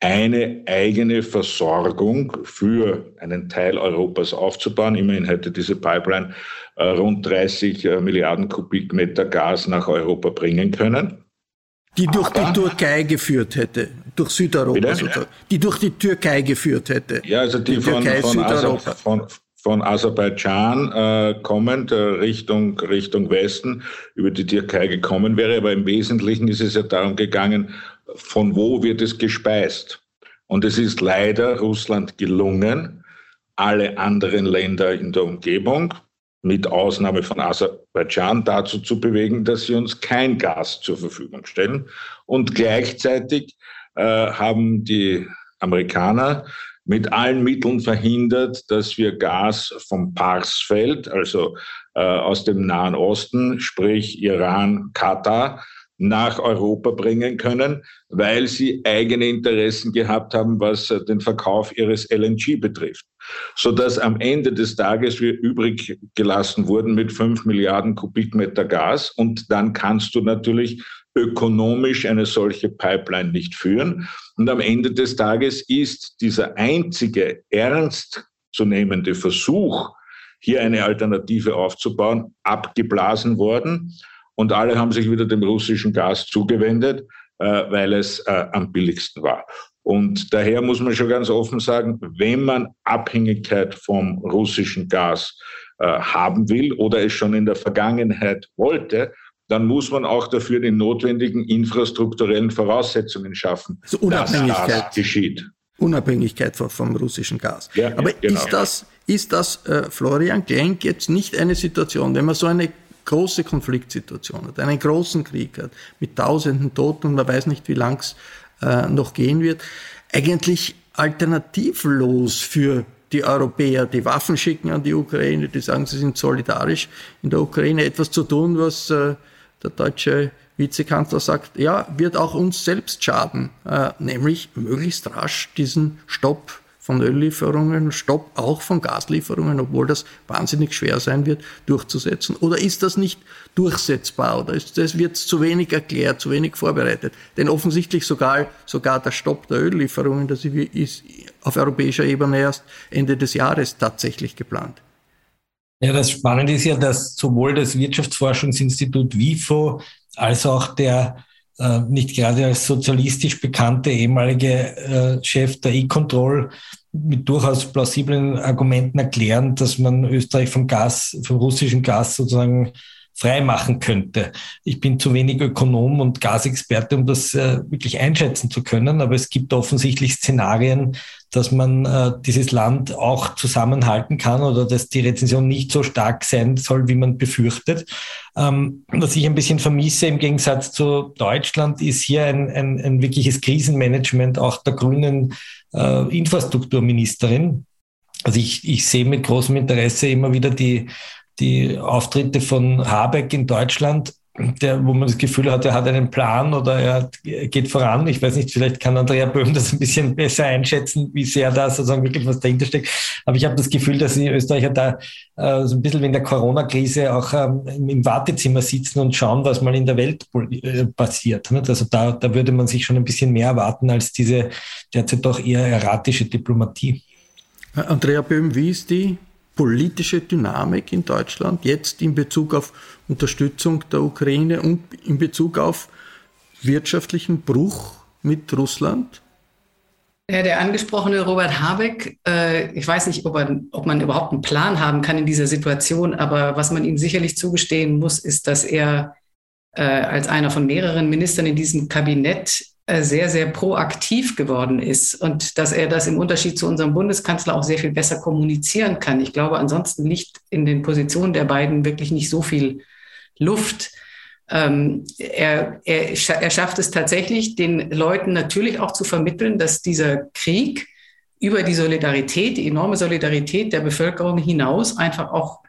eine eigene Versorgung für einen Teil Europas aufzubauen. Immerhin hätte diese Pipeline äh, rund 30 äh, Milliarden Kubikmeter Gas nach Europa bringen können. Die durch Aber, die Türkei geführt hätte, durch Südeuropa, sozusagen. die durch die Türkei geführt hätte. Ja, also die, die von, Türkei, von, Südeuropa. Von, von Aserbaidschan äh, kommend äh, Richtung, Richtung Westen über die Türkei gekommen wäre. Aber im Wesentlichen ist es ja darum gegangen, von wo wird es gespeist? Und es ist leider Russland gelungen, alle anderen Länder in der Umgebung, mit Ausnahme von Aserbaidschan, dazu zu bewegen, dass sie uns kein Gas zur Verfügung stellen. Und gleichzeitig äh, haben die Amerikaner mit allen Mitteln verhindert, dass wir Gas vom Parsfeld, also äh, aus dem Nahen Osten, sprich Iran, Katar, nach Europa bringen können, weil sie eigene Interessen gehabt haben, was äh, den Verkauf ihres LNG betrifft. Sodass am Ende des Tages wir übrig gelassen wurden mit fünf Milliarden Kubikmeter Gas. Und dann kannst du natürlich ökonomisch eine solche Pipeline nicht führen. Und am Ende des Tages ist dieser einzige ernstzunehmende Versuch, hier eine Alternative aufzubauen, abgeblasen worden. Und alle haben sich wieder dem russischen Gas zugewendet, äh, weil es äh, am billigsten war. Und daher muss man schon ganz offen sagen, wenn man Abhängigkeit vom russischen Gas äh, haben will oder es schon in der Vergangenheit wollte, dann muss man auch dafür die notwendigen infrastrukturellen Voraussetzungen schaffen, also Unabhängigkeit. dass das geschieht. Unabhängigkeit vom russischen Gas. Ja, Aber genau. ist das, ist das äh, Florian Klenk jetzt nicht eine Situation, wenn man so eine große Konfliktsituation hat, einen großen Krieg hat, mit tausenden Toten und man weiß nicht, wie lang es äh, noch gehen wird, eigentlich alternativlos für die Europäer, die Waffen schicken an die Ukraine, die sagen, sie sind solidarisch in der Ukraine, etwas zu tun, was äh, der deutsche Vizekanzler sagt, ja, wird auch uns selbst schaden, äh, nämlich möglichst rasch diesen Stopp von Öllieferungen, Stopp auch von Gaslieferungen, obwohl das wahnsinnig schwer sein wird, durchzusetzen? Oder ist das nicht durchsetzbar? Oder ist das wird zu wenig erklärt, zu wenig vorbereitet? Denn offensichtlich sogar, sogar der Stopp der Öllieferungen, das ist auf europäischer Ebene erst Ende des Jahres tatsächlich geplant. Ja, das Spannende ist ja, dass sowohl das Wirtschaftsforschungsinstitut WIFO als auch der äh, nicht gerade als sozialistisch bekannte ehemalige äh, Chef der E-Control mit durchaus plausiblen Argumenten erklären, dass man Österreich vom Gas, vom russischen Gas sozusagen frei machen könnte. Ich bin zu wenig Ökonom und Gasexperte, um das äh, wirklich einschätzen zu können, aber es gibt offensichtlich Szenarien, dass man äh, dieses Land auch zusammenhalten kann oder dass die Rezension nicht so stark sein soll, wie man befürchtet. Ähm, was ich ein bisschen vermisse im Gegensatz zu Deutschland, ist hier ein, ein, ein wirkliches Krisenmanagement auch der grünen äh, Infrastrukturministerin. Also ich, ich sehe mit großem Interesse immer wieder die die Auftritte von Habeck in Deutschland, der, wo man das Gefühl hat, er hat einen Plan oder er geht voran. Ich weiß nicht, vielleicht kann Andrea Böhm das ein bisschen besser einschätzen, wie sehr da sozusagen wirklich was dahinter steckt. Aber ich habe das Gefühl, dass die Österreicher da äh, so ein bisschen wie in der Corona-Krise auch ähm, im Wartezimmer sitzen und schauen, was mal in der Welt äh, passiert. Ne? Also da, da würde man sich schon ein bisschen mehr erwarten als diese derzeit doch eher erratische Diplomatie. Andrea Böhm, wie ist die politische Dynamik in Deutschland jetzt in Bezug auf Unterstützung der Ukraine und in Bezug auf wirtschaftlichen Bruch mit Russland? Ja, der angesprochene Robert Habeck, äh, ich weiß nicht, ob, er, ob, man überhaupt einen Plan haben kann in dieser Situation, aber was man ihm sicherlich zugestehen muss, ist, dass er äh, als einer von mehreren Ministern in diesem Kabinett sehr, sehr proaktiv geworden ist und dass er das im Unterschied zu unserem Bundeskanzler auch sehr viel besser kommunizieren kann. Ich glaube, ansonsten liegt in den Positionen der beiden wirklich nicht so viel Luft. Ähm, er, er, er schafft es tatsächlich, den Leuten natürlich auch zu vermitteln, dass dieser Krieg über die Solidarität, die enorme Solidarität der Bevölkerung hinaus einfach auch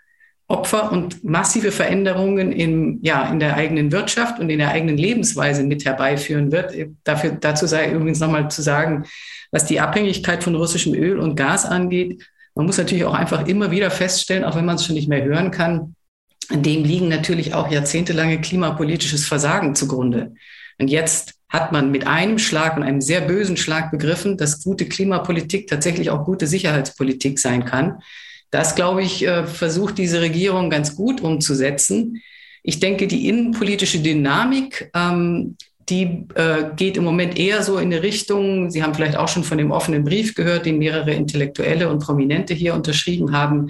Opfer und massive Veränderungen in, ja, in der eigenen Wirtschaft und in der eigenen Lebensweise mit herbeiführen wird. Dafür, dazu sei übrigens nochmal zu sagen, was die Abhängigkeit von russischem Öl und Gas angeht. Man muss natürlich auch einfach immer wieder feststellen, auch wenn man es schon nicht mehr hören kann, dem liegen natürlich auch jahrzehntelange klimapolitisches Versagen zugrunde. Und jetzt hat man mit einem Schlag und einem sehr bösen Schlag begriffen, dass gute Klimapolitik tatsächlich auch gute Sicherheitspolitik sein kann. Das, glaube ich, äh, versucht diese Regierung ganz gut umzusetzen. Ich denke, die innenpolitische Dynamik, ähm, die äh, geht im Moment eher so in eine Richtung, Sie haben vielleicht auch schon von dem offenen Brief gehört, den mehrere Intellektuelle und Prominente hier unterschrieben haben,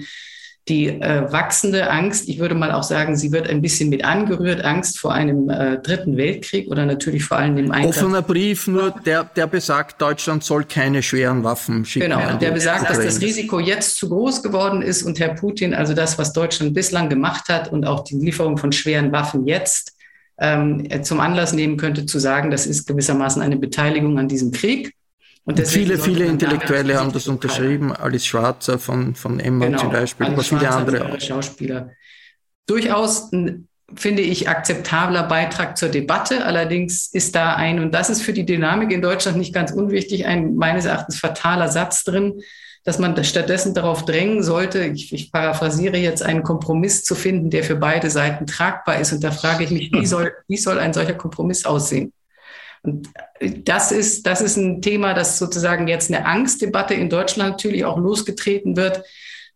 die äh, wachsende Angst, ich würde mal auch sagen, sie wird ein bisschen mit angerührt, Angst vor einem äh, dritten Weltkrieg oder natürlich vor allem dem Einsatz. Offener Brief, nur der, der besagt, Deutschland soll keine schweren Waffen schicken. Genau, der besagt, Ukraine. dass das Risiko jetzt zu groß geworden ist und Herr Putin, also das, was Deutschland bislang gemacht hat und auch die Lieferung von schweren Waffen jetzt ähm, zum Anlass nehmen könnte, zu sagen, das ist gewissermaßen eine Beteiligung an diesem Krieg. Und viele, viele Intellektuelle haben das unterschrieben. Alice Schwarzer von, von Emma genau, zum Beispiel, aber viele andere auch. Schauspieler. Durchaus ein, finde ich, akzeptabler Beitrag zur Debatte. Allerdings ist da ein, und das ist für die Dynamik in Deutschland nicht ganz unwichtig, ein meines Erachtens fataler Satz drin, dass man stattdessen darauf drängen sollte, ich, ich paraphrasiere jetzt, einen Kompromiss zu finden, der für beide Seiten tragbar ist. Und da frage ich mich, wie soll, wie soll ein solcher Kompromiss aussehen? Und das ist, das ist ein Thema, das sozusagen jetzt eine Angstdebatte in Deutschland natürlich auch losgetreten wird,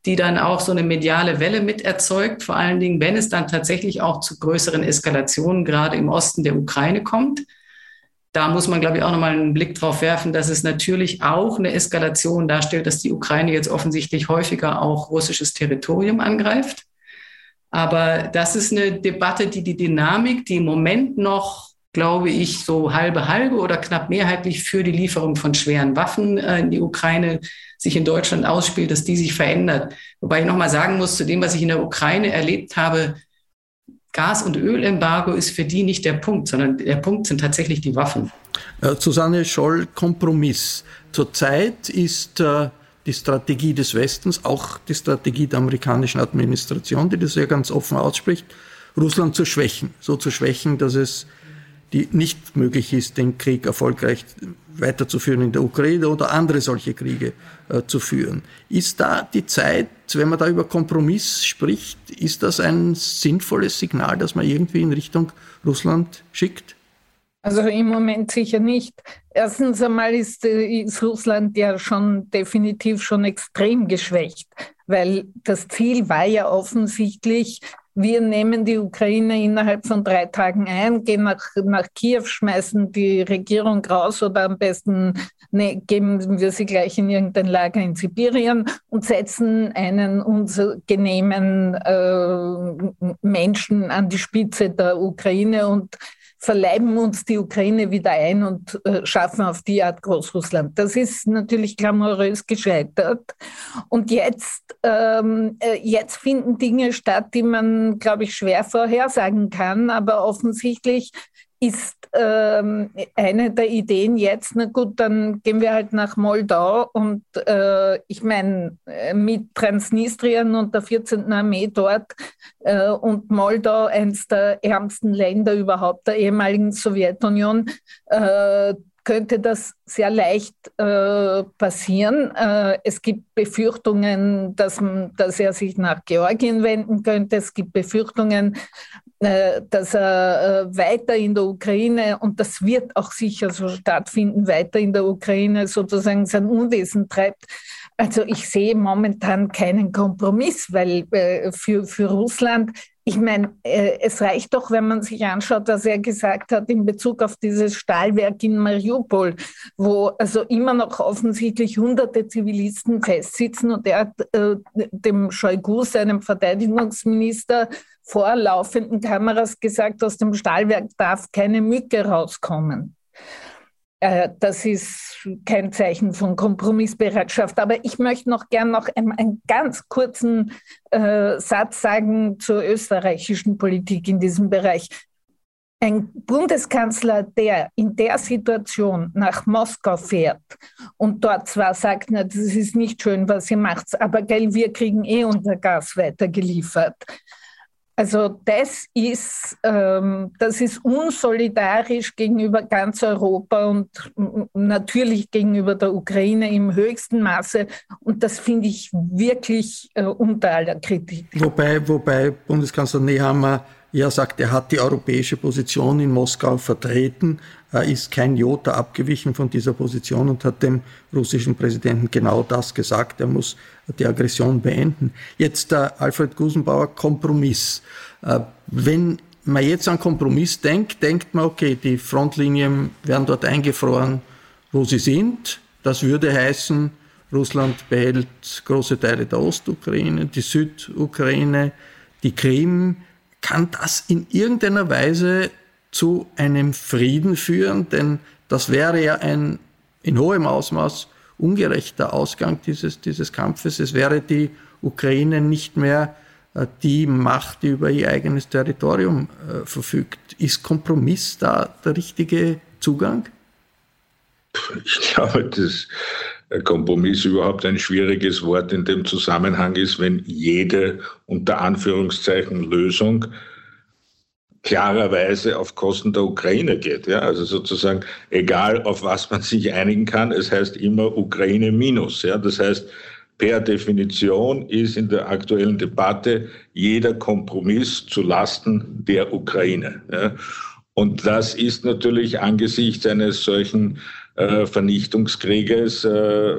die dann auch so eine mediale Welle mit erzeugt, vor allen Dingen, wenn es dann tatsächlich auch zu größeren Eskalationen gerade im Osten der Ukraine kommt. Da muss man, glaube ich, auch nochmal einen Blick drauf werfen, dass es natürlich auch eine Eskalation darstellt, dass die Ukraine jetzt offensichtlich häufiger auch russisches Territorium angreift. Aber das ist eine Debatte, die die Dynamik, die im Moment noch glaube ich, so halbe halbe oder knapp mehrheitlich für die Lieferung von schweren Waffen äh, in die Ukraine sich in Deutschland ausspielt, dass die sich verändert. Wobei ich nochmal sagen muss, zu dem, was ich in der Ukraine erlebt habe, Gas- und Ölembargo ist für die nicht der Punkt, sondern der Punkt sind tatsächlich die Waffen. Äh, Susanne Scholl, Kompromiss. Zurzeit ist äh, die Strategie des Westens, auch die Strategie der amerikanischen Administration, die das ja ganz offen ausspricht, Russland zu schwächen. So zu schwächen, dass es die nicht möglich ist, den Krieg erfolgreich weiterzuführen in der Ukraine oder andere solche Kriege äh, zu führen. Ist da die Zeit, wenn man da über Kompromiss spricht, ist das ein sinnvolles Signal, das man irgendwie in Richtung Russland schickt? Also im Moment sicher nicht. Erstens einmal ist, äh, ist Russland ja schon definitiv schon extrem geschwächt, weil das Ziel war ja offensichtlich, wir nehmen die Ukraine innerhalb von drei Tagen ein, gehen nach, nach Kiew, schmeißen die Regierung raus oder am besten ne, geben wir sie gleich in irgendein Lager in Sibirien und setzen einen uns genehmen äh, Menschen an die Spitze der Ukraine und verleiben uns die Ukraine wieder ein und äh, schaffen auf die Art Großrussland. Das ist natürlich glamourös gescheitert. Und jetzt, ähm, äh, jetzt finden Dinge statt, die man, glaube ich, schwer vorhersagen kann. Aber offensichtlich ist ähm, eine der Ideen jetzt, na gut, dann gehen wir halt nach Moldau und äh, ich meine, äh, mit Transnistrien und der 14. Armee dort äh, und Moldau, eines der ärmsten Länder überhaupt der ehemaligen Sowjetunion, äh, könnte das sehr leicht äh, passieren. Äh, es gibt Befürchtungen, dass, dass er sich nach Georgien wenden könnte. Es gibt Befürchtungen, dass er äh, weiter in der Ukraine, und das wird auch sicher so stattfinden, weiter in der Ukraine sozusagen sein Unwesen treibt. Also ich sehe momentan keinen Kompromiss, weil äh, für, für Russland ich meine, es reicht doch, wenn man sich anschaut, was er gesagt hat in Bezug auf dieses Stahlwerk in Mariupol, wo also immer noch offensichtlich hunderte Zivilisten festsitzen und er hat äh, dem Shoigu, seinem Verteidigungsminister, vor laufenden Kameras gesagt, aus dem Stahlwerk darf keine Mücke rauskommen. Äh, das ist kein Zeichen von Kompromissbereitschaft. Aber ich möchte noch gern noch einen, einen ganz kurzen äh, Satz sagen zur österreichischen Politik in diesem Bereich. Ein Bundeskanzler, der in der Situation nach Moskau fährt und dort zwar sagt, na, das ist nicht schön, was ihr macht, aber gell, wir kriegen eh unser Gas weitergeliefert. Also das ist, ähm, das ist unsolidarisch gegenüber ganz Europa und natürlich gegenüber der Ukraine im höchsten Maße. Und das finde ich wirklich äh, unter aller Kritik. Wobei, wobei Bundeskanzler Nehammer ja sagt, er hat die europäische Position in Moskau vertreten, er ist kein Jota abgewichen von dieser Position und hat dem russischen Präsidenten genau das gesagt, er muss die Aggression beenden. Jetzt der äh, Alfred Gusenbauer, Kompromiss. Äh, wenn man jetzt an Kompromiss denkt, denkt man, okay, die Frontlinien werden dort eingefroren, wo sie sind. Das würde heißen, Russland behält große Teile der Ostukraine, die Südukraine, die Krim. Kann das in irgendeiner Weise zu einem Frieden führen? Denn das wäre ja ein in hohem Ausmaß ungerechter Ausgang dieses, dieses Kampfes. Es wäre die Ukraine nicht mehr äh, die Macht, die über ihr eigenes Territorium äh, verfügt. Ist Kompromiss da der richtige Zugang? Ich glaube, dass Kompromiss überhaupt ein schwieriges Wort in dem Zusammenhang ist, wenn jede unter Anführungszeichen Lösung klarerweise auf Kosten der Ukraine geht. Ja? Also sozusagen, egal auf was man sich einigen kann, es heißt immer Ukraine minus. Ja? Das heißt, per Definition ist in der aktuellen Debatte jeder Kompromiss zu Lasten der Ukraine. Ja? Und das ist natürlich angesichts eines solchen äh, Vernichtungskrieges äh,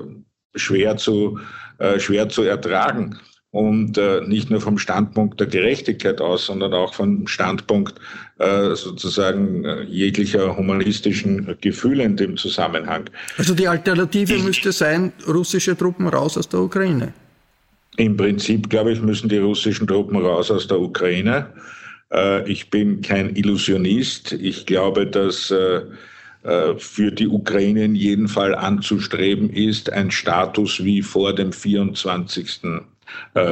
schwer, zu, äh, schwer zu ertragen und äh, nicht nur vom Standpunkt der Gerechtigkeit aus, sondern auch vom Standpunkt äh, sozusagen äh, jeglicher humanistischen Gefühle in dem Zusammenhang. Also die Alternative ich, müsste sein, russische Truppen raus aus der Ukraine. Im Prinzip, glaube ich, müssen die russischen Truppen raus aus der Ukraine. Äh, ich bin kein Illusionist. Ich glaube, dass äh, äh, für die Ukraine in jedem Fall anzustreben ist, ein Status wie vor dem 24.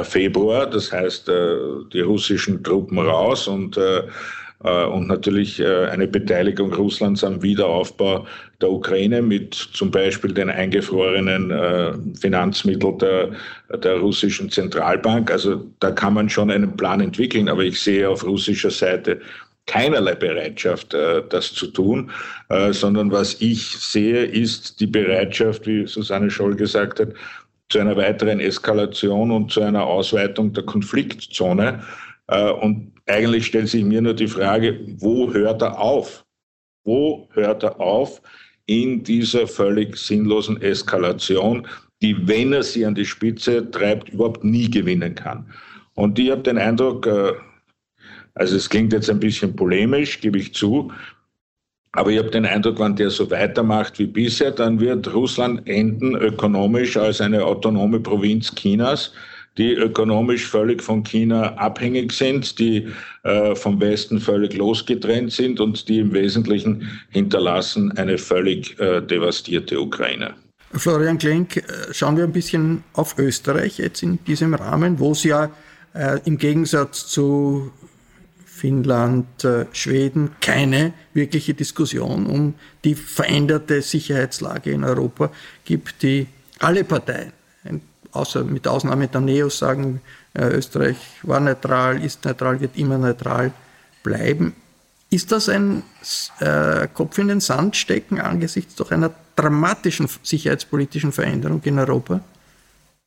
Februar. Das heißt, die russischen Truppen raus und und natürlich eine Beteiligung Russlands am Wiederaufbau der Ukraine mit zum Beispiel den eingefrorenen Finanzmitteln der, der russischen Zentralbank. Also da kann man schon einen Plan entwickeln, aber ich sehe auf russischer Seite keinerlei Bereitschaft, äh, das zu tun, äh, sondern was ich sehe, ist die Bereitschaft, wie Susanne Scholl gesagt hat, zu einer weiteren Eskalation und zu einer Ausweitung der Konfliktzone. Äh, und eigentlich stellt sich mir nur die Frage, wo hört er auf? Wo hört er auf in dieser völlig sinnlosen Eskalation, die, wenn er sie an die Spitze treibt, überhaupt nie gewinnen kann? Und ich habe den Eindruck, also es klingt jetzt ein bisschen polemisch, gebe ich zu, aber ich habe den Eindruck, wenn der so weitermacht wie bisher, dann wird Russland enden ökonomisch als eine autonome Provinz Chinas, die ökonomisch völlig von China abhängig sind, die äh, vom Westen völlig losgetrennt sind und die im Wesentlichen hinterlassen eine völlig äh, devastierte Ukraine. Florian Klenk, äh, schauen wir ein bisschen auf Österreich jetzt in diesem Rahmen, wo es ja äh, im Gegensatz zu Finnland, äh, Schweden keine wirkliche Diskussion um die veränderte Sicherheitslage in Europa gibt, die alle Parteien, außer mit Ausnahme der Neos, sagen, äh, Österreich war neutral, ist neutral, wird immer neutral bleiben. Ist das ein äh, Kopf in den Sand stecken angesichts doch einer dramatischen sicherheitspolitischen Veränderung in Europa?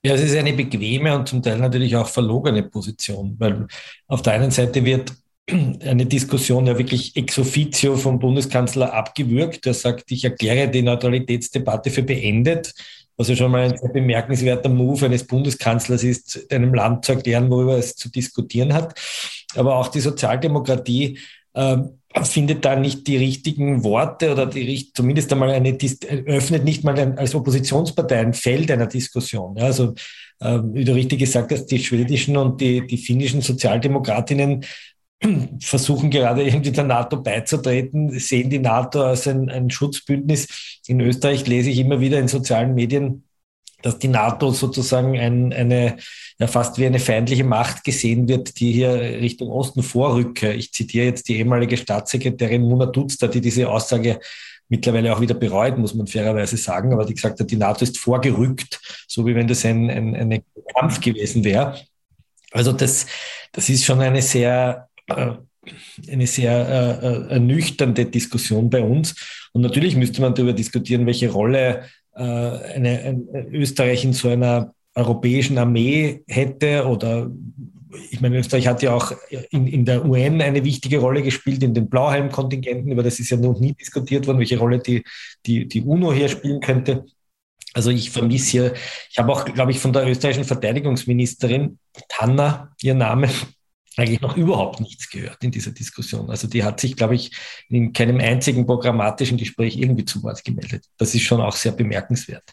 Ja, es ist eine bequeme und zum Teil natürlich auch verlogene Position, weil auf der einen Seite wird eine Diskussion ja wirklich ex officio vom Bundeskanzler abgewürgt. Er sagt, ich erkläre die Neutralitätsdebatte für beendet, was ja schon mal ein bemerkenswerter Move eines Bundeskanzlers ist, einem Land zu erklären, worüber es zu diskutieren hat. Aber auch die Sozialdemokratie äh, findet da nicht die richtigen Worte oder die, zumindest einmal eine, öffnet nicht mal ein, als Oppositionspartei ein Feld einer Diskussion. Ja, also, äh, wie du richtig gesagt hast, die schwedischen und die, die finnischen Sozialdemokratinnen versuchen gerade irgendwie der NATO beizutreten, sehen die NATO als ein, ein Schutzbündnis. In Österreich lese ich immer wieder in sozialen Medien, dass die NATO sozusagen ein, eine, ja fast wie eine feindliche Macht gesehen wird, die hier Richtung Osten vorrücke. Ich zitiere jetzt die ehemalige Staatssekretärin Muna Dutzter, die diese Aussage mittlerweile auch wieder bereut, muss man fairerweise sagen, aber die gesagt hat, die NATO ist vorgerückt, so wie wenn das ein, ein, ein Kampf gewesen wäre. Also das, das ist schon eine sehr eine sehr äh, ernüchternde Diskussion bei uns. Und natürlich müsste man darüber diskutieren, welche Rolle äh, eine, eine Österreich in so einer europäischen Armee hätte oder ich meine, Österreich hat ja auch in, in der UN eine wichtige Rolle gespielt, in den Blauhelm-Kontingenten, über das ist ja noch nie diskutiert worden, welche Rolle die, die, die UNO hier spielen könnte. Also ich vermisse hier, ich habe auch, glaube ich, von der österreichischen Verteidigungsministerin, Tanner, ihr Name, eigentlich noch überhaupt nichts gehört in dieser Diskussion. Also die hat sich, glaube ich, in keinem einzigen programmatischen Gespräch irgendwie zu Wort gemeldet. Das ist schon auch sehr bemerkenswert.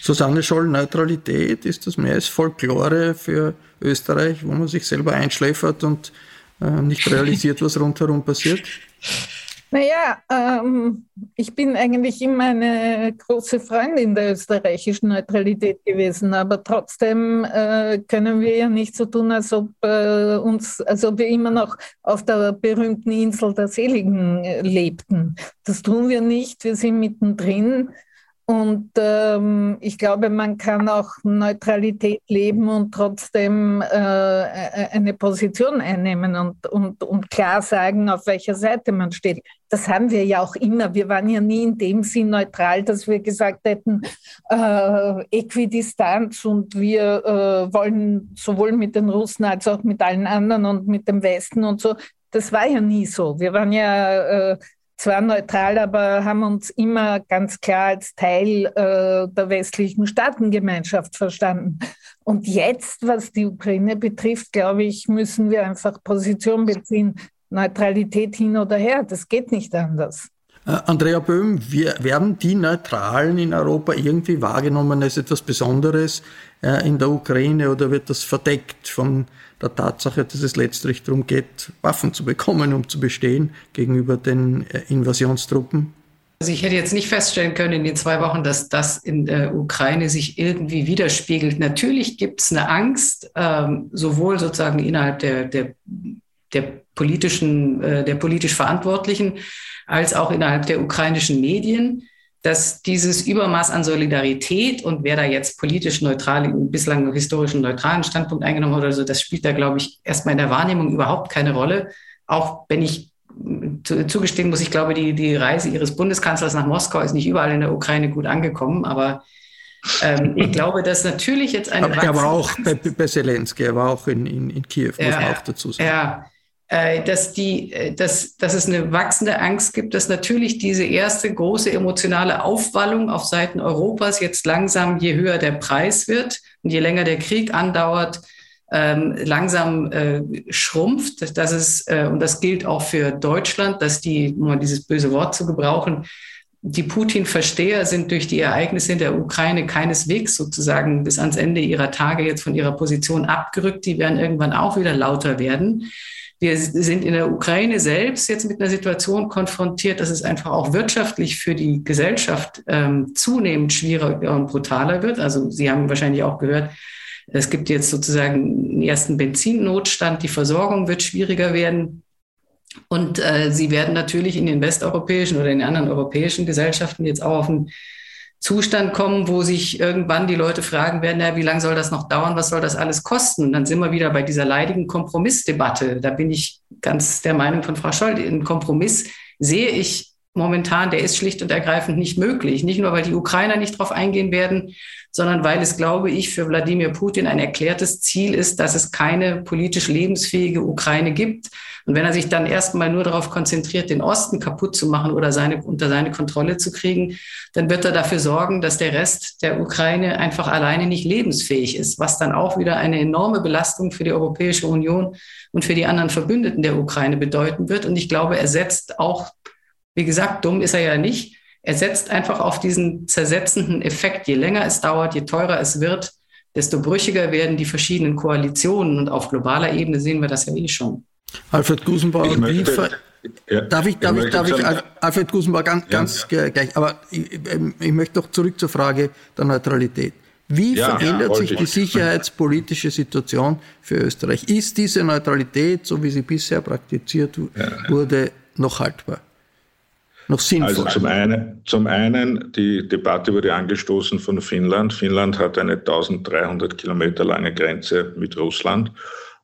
Susanne Scholl, Neutralität, ist das mehr als Folklore für Österreich, wo man sich selber einschläfert und äh, nicht realisiert, was rundherum passiert? Naja, ähm, ich bin eigentlich immer eine große Freundin der österreichischen Neutralität gewesen, aber trotzdem äh, können wir ja nicht so tun, als ob äh, uns, als ob wir immer noch auf der berühmten Insel der Seligen äh, lebten. Das tun wir nicht. Wir sind mittendrin. Und ähm, ich glaube, man kann auch Neutralität leben und trotzdem äh, eine Position einnehmen und, und, und klar sagen, auf welcher Seite man steht. Das haben wir ja auch immer. Wir waren ja nie in dem Sinn neutral, dass wir gesagt hätten, äh, Äquidistanz und wir äh, wollen sowohl mit den Russen als auch mit allen anderen und mit dem Westen und so. Das war ja nie so. Wir waren ja äh, zwar neutral, aber haben uns immer ganz klar als Teil äh, der westlichen Staatengemeinschaft verstanden. Und jetzt, was die Ukraine betrifft, glaube ich, müssen wir einfach Position beziehen. Neutralität hin oder her, das geht nicht anders. Äh, Andrea Böhm, wir, werden die Neutralen in Europa irgendwie wahrgenommen als etwas Besonderes äh, in der Ukraine oder wird das verdeckt von der Tatsache, dass es letztlich darum geht, Waffen zu bekommen, um zu bestehen gegenüber den äh, Invasionstruppen? Also ich hätte jetzt nicht feststellen können in den zwei Wochen, dass das in der Ukraine sich irgendwie widerspiegelt. Natürlich gibt es eine Angst, ähm, sowohl sozusagen innerhalb der, der, der politischen, äh, der politisch Verantwortlichen, als auch innerhalb der ukrainischen Medien, dass dieses Übermaß an Solidarität und wer da jetzt politisch neutral, bislang historischen neutralen Standpunkt eingenommen hat oder so, das spielt da, glaube ich, erstmal in der Wahrnehmung überhaupt keine Rolle. Auch wenn ich zugestehen muss, ich glaube, die, die Reise ihres Bundeskanzlers nach Moskau ist nicht überall in der Ukraine gut angekommen, aber ähm, ich glaube, dass natürlich jetzt eine. Aber er war auch bei, bei Zelensky, er war auch in, in, in Kiew, muss ja, man auch dazu sagen. Ja, äh, dass, die, äh, dass, dass es eine wachsende Angst gibt, dass natürlich diese erste große emotionale Aufwallung auf Seiten Europas jetzt langsam, je höher der Preis wird und je länger der Krieg andauert, ähm, langsam äh, schrumpft. Dass es, äh, und das gilt auch für Deutschland, dass die, um mal dieses böse Wort zu gebrauchen, die Putin-Versteher sind durch die Ereignisse in der Ukraine keineswegs sozusagen bis ans Ende ihrer Tage jetzt von ihrer Position abgerückt. Die werden irgendwann auch wieder lauter werden. Wir sind in der Ukraine selbst jetzt mit einer Situation konfrontiert, dass es einfach auch wirtschaftlich für die Gesellschaft ähm, zunehmend schwieriger und brutaler wird. Also Sie haben wahrscheinlich auch gehört, es gibt jetzt sozusagen einen ersten Benzinnotstand, die Versorgung wird schwieriger werden. Und äh, sie werden natürlich in den westeuropäischen oder in anderen europäischen Gesellschaften jetzt auch auf einen Zustand kommen, wo sich irgendwann die Leute fragen werden, ja, wie lange soll das noch dauern, was soll das alles kosten? Und dann sind wir wieder bei dieser leidigen Kompromissdebatte. Da bin ich ganz der Meinung von Frau Scholl. Ein Kompromiss sehe ich momentan, der ist schlicht und ergreifend nicht möglich. Nicht nur, weil die Ukrainer nicht darauf eingehen werden, sondern weil es, glaube ich, für Wladimir Putin ein erklärtes Ziel ist, dass es keine politisch lebensfähige Ukraine gibt. Und wenn er sich dann erstmal nur darauf konzentriert, den Osten kaputt zu machen oder seine, unter seine Kontrolle zu kriegen, dann wird er dafür sorgen, dass der Rest der Ukraine einfach alleine nicht lebensfähig ist, was dann auch wieder eine enorme Belastung für die Europäische Union und für die anderen Verbündeten der Ukraine bedeuten wird. Und ich glaube, er setzt auch wie gesagt, dumm ist er ja nicht. Er setzt einfach auf diesen zersetzenden Effekt. Je länger es dauert, je teurer es wird, desto brüchiger werden die verschiedenen Koalitionen. Und auf globaler Ebene sehen wir das ja eh schon. Alfred Gusenbauer, möchte, ja, darf ich, darf ich, darf ich, Alfred Gusenbauer ganz, ganz ja. gleich, aber ich, ich, möchte doch zurück zur Frage der Neutralität. Wie ja, verändert sich die sicherheitspolitische Situation für Österreich? Ist diese Neutralität, so wie sie bisher praktiziert wurde, noch haltbar? Noch sinnvoll? Also zum einen, zum einen, die Debatte wurde angestoßen von Finnland. Finnland hat eine 1300 Kilometer lange Grenze mit Russland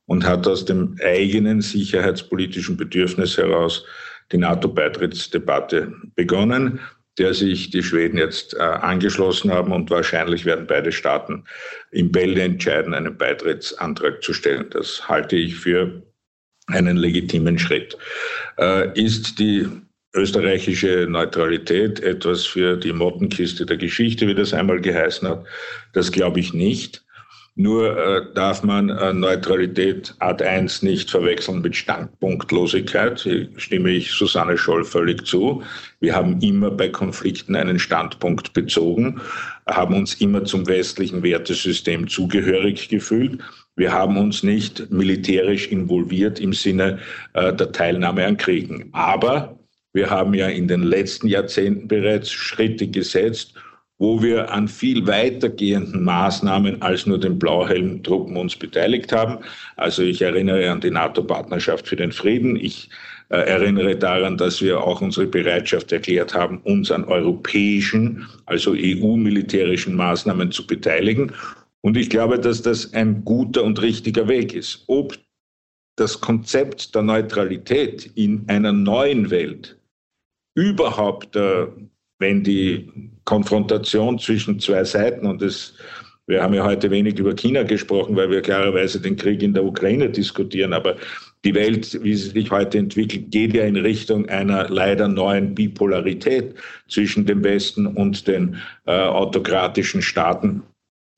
und hat aus dem eigenen sicherheitspolitischen Bedürfnis heraus die NATO-Beitrittsdebatte begonnen, der sich die Schweden jetzt äh, angeschlossen haben und wahrscheinlich werden beide Staaten im Bälde entscheiden, einen Beitrittsantrag zu stellen. Das halte ich für einen legitimen Schritt. Äh, ist die österreichische Neutralität etwas für die Mottenkiste der Geschichte, wie das einmal geheißen hat. Das glaube ich nicht. Nur äh, darf man äh, Neutralität Art 1 nicht verwechseln mit Standpunktlosigkeit. Hier stimme ich Susanne Scholl völlig zu. Wir haben immer bei Konflikten einen Standpunkt bezogen, haben uns immer zum westlichen Wertesystem zugehörig gefühlt. Wir haben uns nicht militärisch involviert im Sinne äh, der Teilnahme an Kriegen. Aber wir haben ja in den letzten Jahrzehnten bereits Schritte gesetzt, wo wir an viel weitergehenden Maßnahmen als nur den Blauhelm-Truppen uns beteiligt haben. Also ich erinnere an die NATO-Partnerschaft für den Frieden. Ich äh, erinnere daran, dass wir auch unsere Bereitschaft erklärt haben, uns an europäischen, also EU-militärischen Maßnahmen zu beteiligen. Und ich glaube, dass das ein guter und richtiger Weg ist. Ob das Konzept der Neutralität in einer neuen Welt überhaupt, äh, wenn die Konfrontation zwischen zwei Seiten und es wir haben ja heute wenig über China gesprochen, weil wir klarerweise den Krieg in der Ukraine diskutieren. Aber die Welt, wie sie sich heute entwickelt, geht ja in Richtung einer leider neuen Bipolarität zwischen dem Westen und den äh, autokratischen Staaten,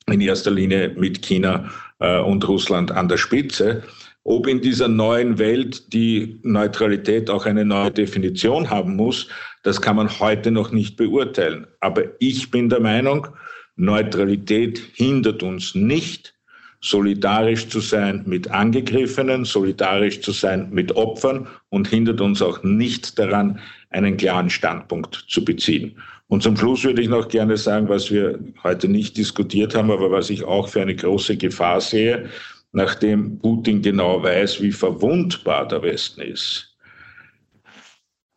in erster Linie mit China äh, und Russland an der Spitze. Ob in dieser neuen Welt die Neutralität auch eine neue Definition haben muss, das kann man heute noch nicht beurteilen. Aber ich bin der Meinung, Neutralität hindert uns nicht, solidarisch zu sein mit Angegriffenen, solidarisch zu sein mit Opfern und hindert uns auch nicht daran, einen klaren Standpunkt zu beziehen. Und zum Schluss würde ich noch gerne sagen, was wir heute nicht diskutiert haben, aber was ich auch für eine große Gefahr sehe, nachdem Putin genau weiß, wie verwundbar der Westen ist,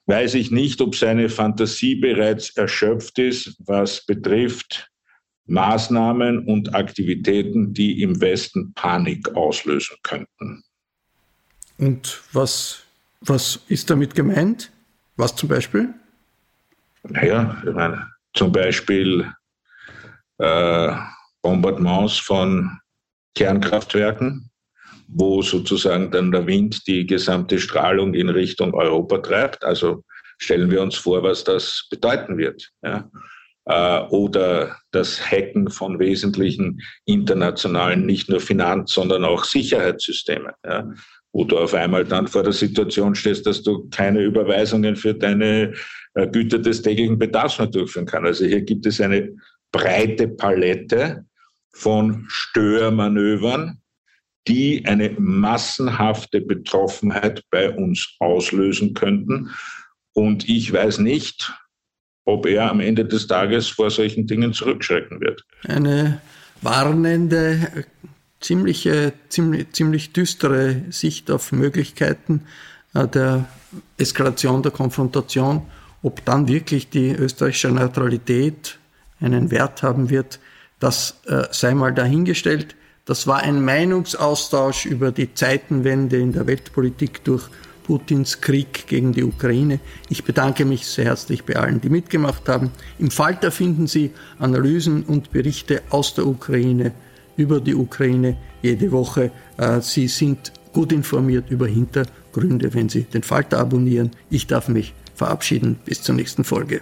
weiß ich nicht, ob seine Fantasie bereits erschöpft ist, was betrifft Maßnahmen und Aktivitäten, die im Westen Panik auslösen könnten. Und was, was ist damit gemeint? Was zum Beispiel? Naja, ich meine, zum Beispiel äh, Bombardements von Kernkraftwerken, wo sozusagen dann der Wind die gesamte Strahlung in Richtung Europa treibt. Also stellen wir uns vor, was das bedeuten wird. Ja? Äh, oder das Hacken von wesentlichen internationalen, nicht nur Finanz-, sondern auch Sicherheitssystemen. Ja? Wo du auf einmal dann vor der Situation stehst, dass du keine Überweisungen für deine äh, Güter des täglichen Bedarfs mehr durchführen kannst. Also hier gibt es eine breite Palette von Störmanövern, die eine massenhafte Betroffenheit bei uns auslösen könnten. Und ich weiß nicht, ob er am Ende des Tages vor solchen Dingen zurückschrecken wird. Eine warnende, ziemliche, ziemlich, ziemlich düstere Sicht auf Möglichkeiten äh, der Eskalation der Konfrontation. Ob dann wirklich die österreichische Neutralität einen Wert haben wird, das äh, sei mal dahingestellt. Das war ein Meinungsaustausch über die Zeitenwende in der Weltpolitik durch Putins Krieg gegen die Ukraine. Ich bedanke mich sehr herzlich bei allen, die mitgemacht haben. Im Falter finden Sie Analysen und Berichte aus der Ukraine, über die Ukraine jede Woche. Äh, Sie sind gut informiert über Hintergründe, wenn Sie den Falter abonnieren. Ich darf mich verabschieden. Bis zur nächsten Folge.